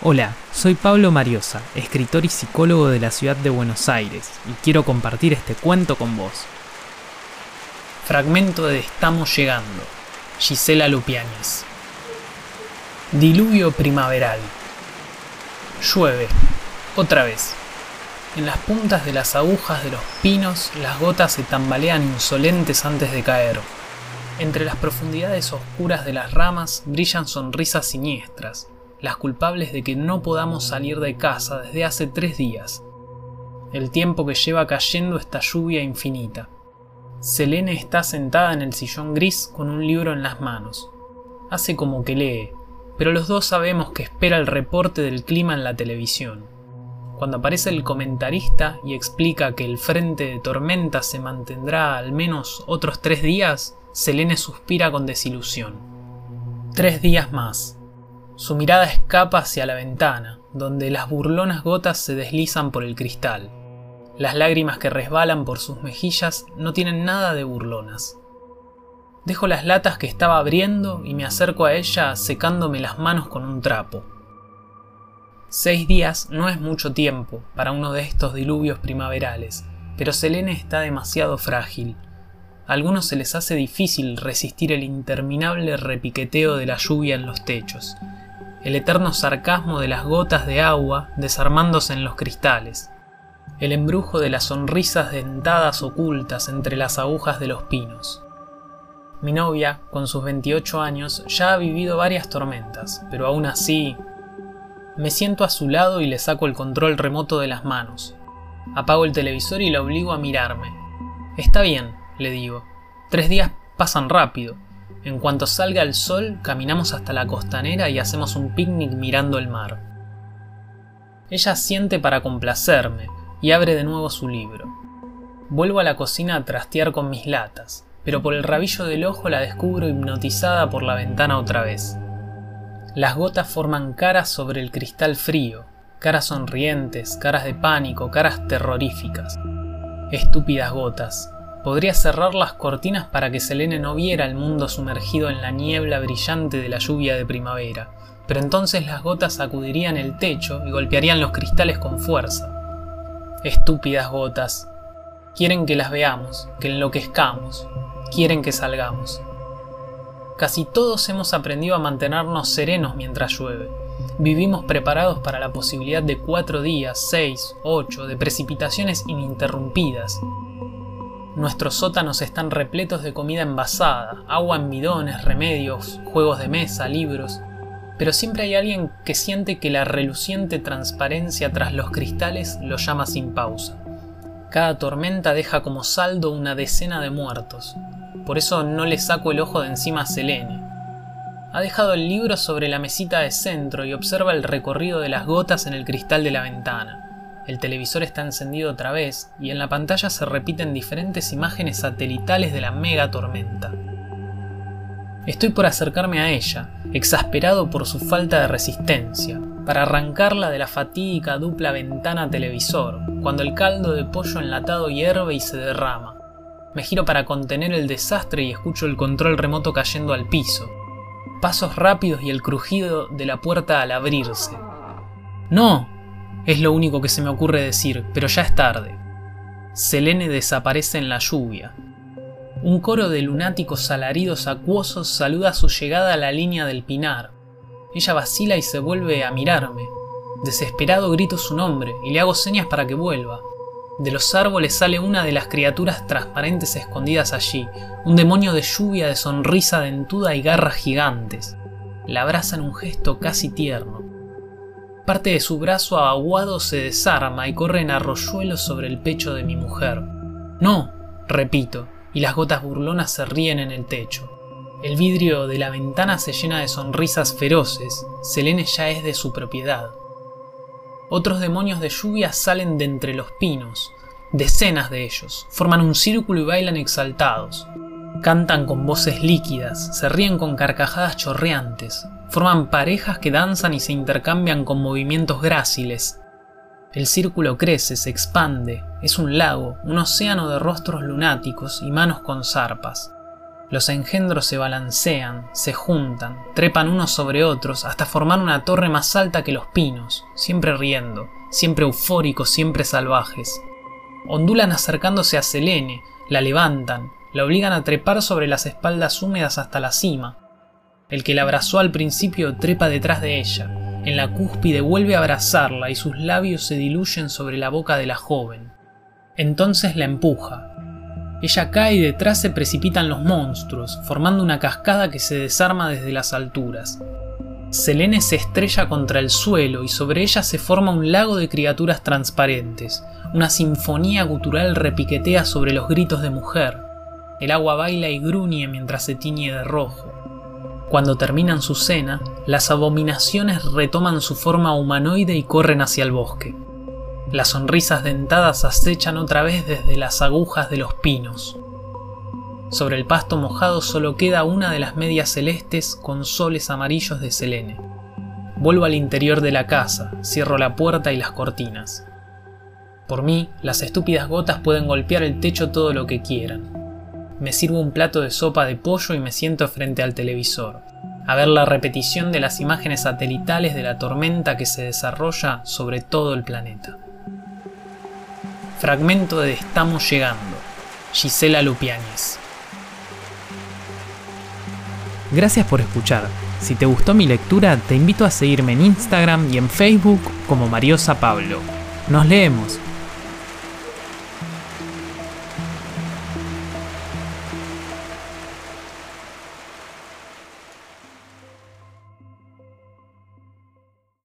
Hola, soy Pablo Mariosa, escritor y psicólogo de la ciudad de Buenos Aires, y quiero compartir este cuento con vos. Fragmento de Estamos llegando. Gisela Lupiáñez. Diluvio primaveral. Llueve. Otra vez. En las puntas de las agujas de los pinos las gotas se tambalean insolentes antes de caer. Entre las profundidades oscuras de las ramas brillan sonrisas siniestras, las culpables de que no podamos salir de casa desde hace tres días, el tiempo que lleva cayendo esta lluvia infinita. Selene está sentada en el sillón gris con un libro en las manos. Hace como que lee, pero los dos sabemos que espera el reporte del clima en la televisión. Cuando aparece el comentarista y explica que el frente de tormenta se mantendrá al menos otros tres días, Selene suspira con desilusión. Tres días más. Su mirada escapa hacia la ventana, donde las burlonas gotas se deslizan por el cristal. Las lágrimas que resbalan por sus mejillas no tienen nada de burlonas. Dejo las latas que estaba abriendo y me acerco a ella secándome las manos con un trapo. Seis días no es mucho tiempo para uno de estos diluvios primaverales, pero Selene está demasiado frágil. A algunos se les hace difícil resistir el interminable repiqueteo de la lluvia en los techos, el eterno sarcasmo de las gotas de agua desarmándose en los cristales, el embrujo de las sonrisas dentadas ocultas entre las agujas de los pinos. Mi novia, con sus 28 años, ya ha vivido varias tormentas, pero aún así... Me siento a su lado y le saco el control remoto de las manos. Apago el televisor y la obligo a mirarme. Está bien, le digo. Tres días pasan rápido. En cuanto salga el sol, caminamos hasta la costanera y hacemos un picnic mirando el mar. Ella siente para complacerme y abre de nuevo su libro. Vuelvo a la cocina a trastear con mis latas, pero por el rabillo del ojo la descubro hipnotizada por la ventana otra vez. Las gotas forman caras sobre el cristal frío, caras sonrientes, caras de pánico, caras terroríficas. Estúpidas gotas, Podría cerrar las cortinas para que Selene no viera el mundo sumergido en la niebla brillante de la lluvia de primavera, pero entonces las gotas sacudirían el techo y golpearían los cristales con fuerza. Estúpidas gotas. Quieren que las veamos, que enloquezcamos, quieren que salgamos. Casi todos hemos aprendido a mantenernos serenos mientras llueve. Vivimos preparados para la posibilidad de cuatro días, seis, ocho, de precipitaciones ininterrumpidas, Nuestros sótanos están repletos de comida envasada, agua en bidones, remedios, juegos de mesa, libros. Pero siempre hay alguien que siente que la reluciente transparencia tras los cristales lo llama sin pausa. Cada tormenta deja como saldo una decena de muertos. Por eso no le saco el ojo de encima a Selene. Ha dejado el libro sobre la mesita de centro y observa el recorrido de las gotas en el cristal de la ventana. El televisor está encendido otra vez y en la pantalla se repiten diferentes imágenes satelitales de la mega tormenta. Estoy por acercarme a ella, exasperado por su falta de resistencia, para arrancarla de la fatídica dupla ventana televisor, cuando el caldo de pollo enlatado hierve y se derrama. Me giro para contener el desastre y escucho el control remoto cayendo al piso. Pasos rápidos y el crujido de la puerta al abrirse. ¡No! Es lo único que se me ocurre decir, pero ya es tarde. Selene desaparece en la lluvia. Un coro de lunáticos alaridos acuosos saluda su llegada a la línea del pinar. Ella vacila y se vuelve a mirarme. Desesperado grito su nombre y le hago señas para que vuelva. De los árboles sale una de las criaturas transparentes escondidas allí, un demonio de lluvia de sonrisa dentuda y garras gigantes. La abraza en un gesto casi tierno. Parte de su brazo aguado se desarma y corre en arroyuelos sobre el pecho de mi mujer. No, repito, y las gotas burlonas se ríen en el techo. El vidrio de la ventana se llena de sonrisas feroces. Selene ya es de su propiedad. Otros demonios de lluvia salen de entre los pinos. Decenas de ellos. Forman un círculo y bailan exaltados. Cantan con voces líquidas, se ríen con carcajadas chorreantes, Forman parejas que danzan y se intercambian con movimientos gráciles. El círculo crece, se expande, es un lago, un océano de rostros lunáticos y manos con zarpas. Los engendros se balancean, se juntan, trepan unos sobre otros hasta formar una torre más alta que los pinos, siempre riendo, siempre eufóricos, siempre salvajes. Ondulan acercándose a Selene, la levantan, la obligan a trepar sobre las espaldas húmedas hasta la cima. El que la abrazó al principio trepa detrás de ella, en la cúspide vuelve a abrazarla y sus labios se diluyen sobre la boca de la joven. Entonces la empuja, ella cae y detrás se precipitan los monstruos, formando una cascada que se desarma desde las alturas. Selene se estrella contra el suelo y sobre ella se forma un lago de criaturas transparentes. Una sinfonía gutural repiquetea sobre los gritos de mujer. El agua baila y gruñe mientras se tiñe de rojo. Cuando terminan su cena, las abominaciones retoman su forma humanoide y corren hacia el bosque. Las sonrisas dentadas acechan otra vez desde las agujas de los pinos. Sobre el pasto mojado solo queda una de las medias celestes con soles amarillos de Selene. Vuelvo al interior de la casa, cierro la puerta y las cortinas. Por mí, las estúpidas gotas pueden golpear el techo todo lo que quieran. Me sirvo un plato de sopa de pollo y me siento frente al televisor, a ver la repetición de las imágenes satelitales de la tormenta que se desarrolla sobre todo el planeta. Fragmento de Estamos llegando. Gisela Lupiáñez. Gracias por escuchar. Si te gustó mi lectura, te invito a seguirme en Instagram y en Facebook como Mariosa Pablo. Nos leemos.